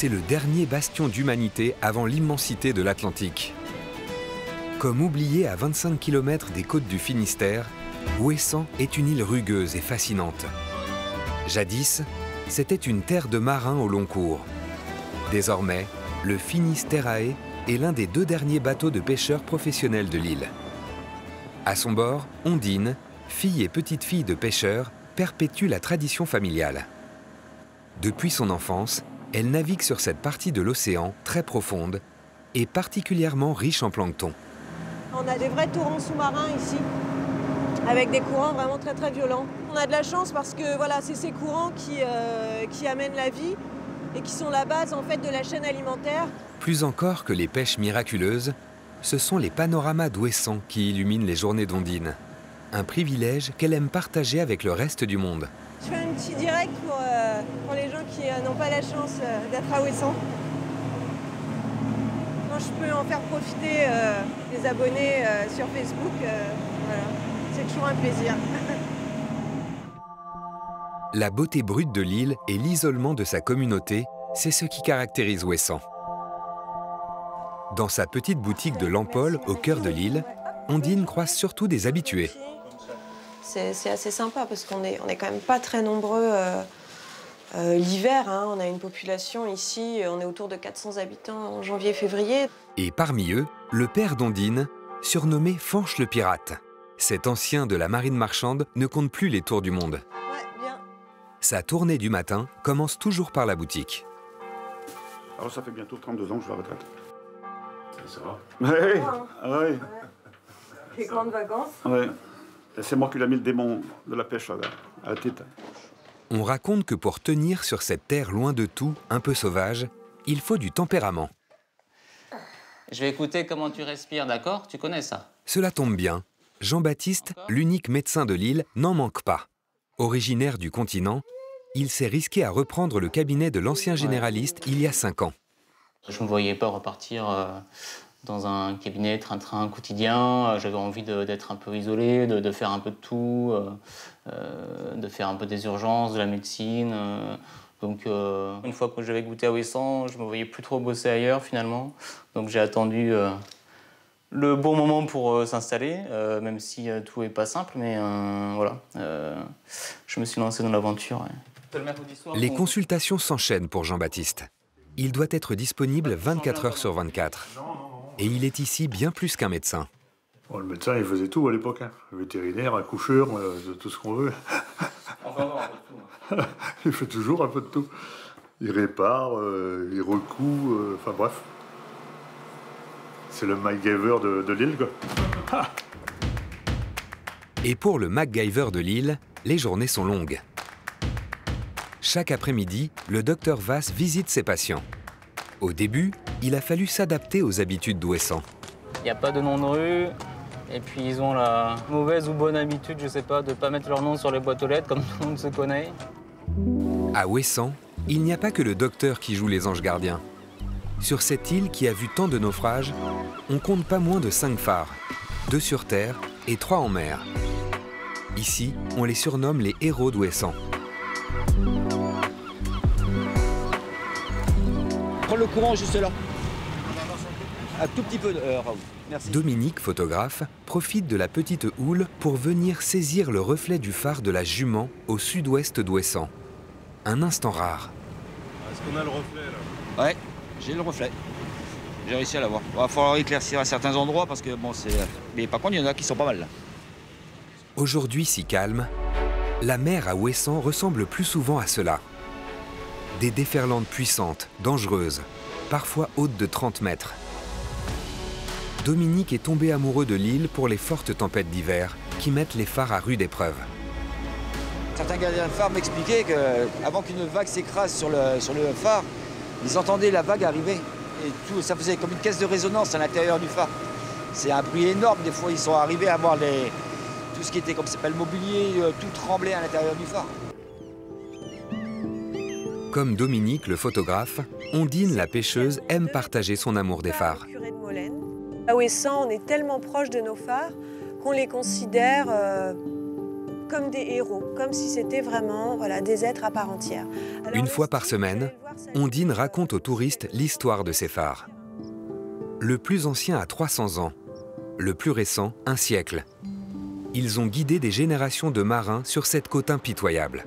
c'est le dernier bastion d'humanité avant l'immensité de l'Atlantique. Comme oublié à 25 km des côtes du Finistère, Ouessant est une île rugueuse et fascinante. Jadis, c'était une terre de marins au long cours. Désormais, le Finisterae est l'un des deux derniers bateaux de pêcheurs professionnels de l'île. À son bord, Ondine, fille et petite-fille de pêcheurs, perpétue la tradition familiale. Depuis son enfance, elle navigue sur cette partie de l'océan très profonde et particulièrement riche en plancton. On a des vrais torrents sous-marins ici, avec des courants vraiment très très violents. On a de la chance parce que voilà, c'est ces courants qui, euh, qui amènent la vie et qui sont la base en fait de la chaîne alimentaire. Plus encore que les pêches miraculeuses, ce sont les panoramas d'Ouessant qui illuminent les journées d'Ondine. Un privilège qu'elle aime partager avec le reste du monde. Je fais un petit direct pour, euh, pour les gens qui euh, n'ont pas la chance euh, d'être à Ouessant. Quand je peux en faire profiter les abonnés sur Facebook, c'est toujours un plaisir. La beauté brute de l'île et l'isolement de sa communauté, c'est ce qui caractérise Ouessant. Dans sa petite boutique de Lampol, au cœur de l'île, Ondine croise surtout des habitués. C'est assez sympa parce qu'on est, on est quand même pas très nombreux euh, euh, l'hiver. hein. On a une population ici, on est autour de 400 habitants en janvier-février. Et parmi eux, le père d'Ondine, surnommé Fanche le Pirate. Cet ancien de la marine marchande ne compte plus les tours du monde. Ouais, bien. Sa tournée du matin commence toujours par la boutique. Alors ça fait bientôt 32 ans que je vais à la retraite. Ça va? Ouais, hein. ah ouais, Les grandes vacances. ouais. C'est moi qui l'ai mis le démon de la pêche à la, à la tête. On raconte que pour tenir sur cette terre loin de tout, un peu sauvage, il faut du tempérament. Je vais écouter comment tu respires, d'accord? Tu connais ça? Cela tombe bien. Jean-Baptiste, l'unique médecin de l'île, n'en manque pas. Originaire du continent, il s'est risqué à reprendre le cabinet de l'ancien généraliste il y a cinq ans. Je ne me voyais pas repartir euh, dans un cabinet train-train quotidien. Euh, J'avais envie d'être un peu isolé, de, de faire un peu de tout, euh, euh, de faire un peu des urgences, de la médecine. euh. donc, euh, une fois que j'avais goûté à Ouessant, je me voyais plus trop bosser ailleurs finalement. Donc, j'ai attendu euh, le bon moment pour euh, s'installer, euh, même si euh, tout n'est pas simple. Mais euh, voilà, euh, je me suis lancé dans l'aventure. ouais. Les consultations s'enchaînent pour Jean-Baptiste. Il doit être disponible 24 heures sur 24. Et il est ici bien plus qu'un médecin. Bon, le médecin, il faisait tout à l'époque. Hein. Vétérinaire, accoucheur, euh, de tout ce qu'on veut. il fait toujours un peu de tout. Il répare, euh, il recoue, euh, enfin bref. C'est le MacGyver de, de l'île, quoi. Et pour le MacGyver de Lille, les journées sont longues. Chaque après-midi, le docteur Vass visite ses patients. Au début, il a fallu s'adapter aux habitudes d'Ouessant. Il n'y a pas de nom de rue. Et puis ils ont la mauvaise ou bonne habitude, je sais pas, de pas mettre leur nom sur les boîtes aux lettres comme tout le monde se connaît. À Ouessant, il n'y a pas que le docteur qui joue les anges gardiens. Sur cette île qui a vu tant de naufrages, on compte pas moins de cinq phares, deux sur terre et trois en mer. Ici, on les surnomme les héros d'Ouessant. Prends le courant juste là. Un tout petit peu de. euh, Raoul. Merci. Dominique, photographe, profite de la petite houle pour venir saisir le reflet du phare de la Jument au sud-ouest d'Ouessant. Un instant rare. Est-ce qu'on a le reflet là? Ouais, j'ai le reflet. J'ai réussi à l'avoir. Il va falloir éclaircir à certains endroits parce que bon, c'est. Mais par contre, il y en a qui sont pas mal là. Aujourd'hui si calme, la mer à Ouessant ressemble plus souvent à cela. Des déferlantes puissantes, dangereuses, parfois hautes de 30 mètres. Dominique est tombé amoureux de l'île pour les fortes tempêtes d'hiver qui mettent les phares à rude épreuve. Certains gardiens de phare m'expliquaient qu'avant qu'une vague s'écrase sur le, sur le phare, ils entendaient la vague arriver. Et tout, ça faisait comme une caisse de résonance à l'intérieur du phare. C'est un bruit énorme. Des fois, ils sont arrivés à voir les, tout ce qui était comme s'appelle mobilier, euh, tout trembler à l'intérieur du phare. Comme Dominique, le photographe, Ondine, la pêcheuse, aime partager son amour des phares. À Ouessant, on est tellement proche de nos phares qu'on les considère euh, comme des héros, comme si c'était vraiment voilà, des êtres à part entière. Alors, Une fois par semaine, Ondine raconte aux touristes l'histoire de ces phares. Le plus ancien a 300 ans, le plus récent un siècle. Ils ont guidé des générations de marins sur cette côte impitoyable.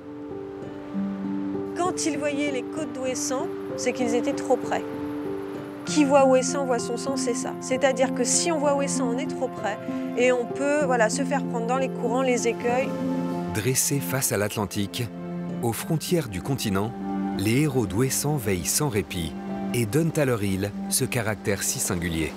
Quand ils voyaient les côtes d'Ouessant, c'est qu'ils étaient trop près. Qui voit Ouessant voit son sang, c'est ça. C'est-à-dire que si on voit Ouessant, on est trop près et on peut voilà, se faire prendre dans les courants, les écueils. Dressés face à l'Atlantique, aux frontières du continent, les héros d'Ouessant veillent sans répit et donnent à leur île ce caractère si singulier.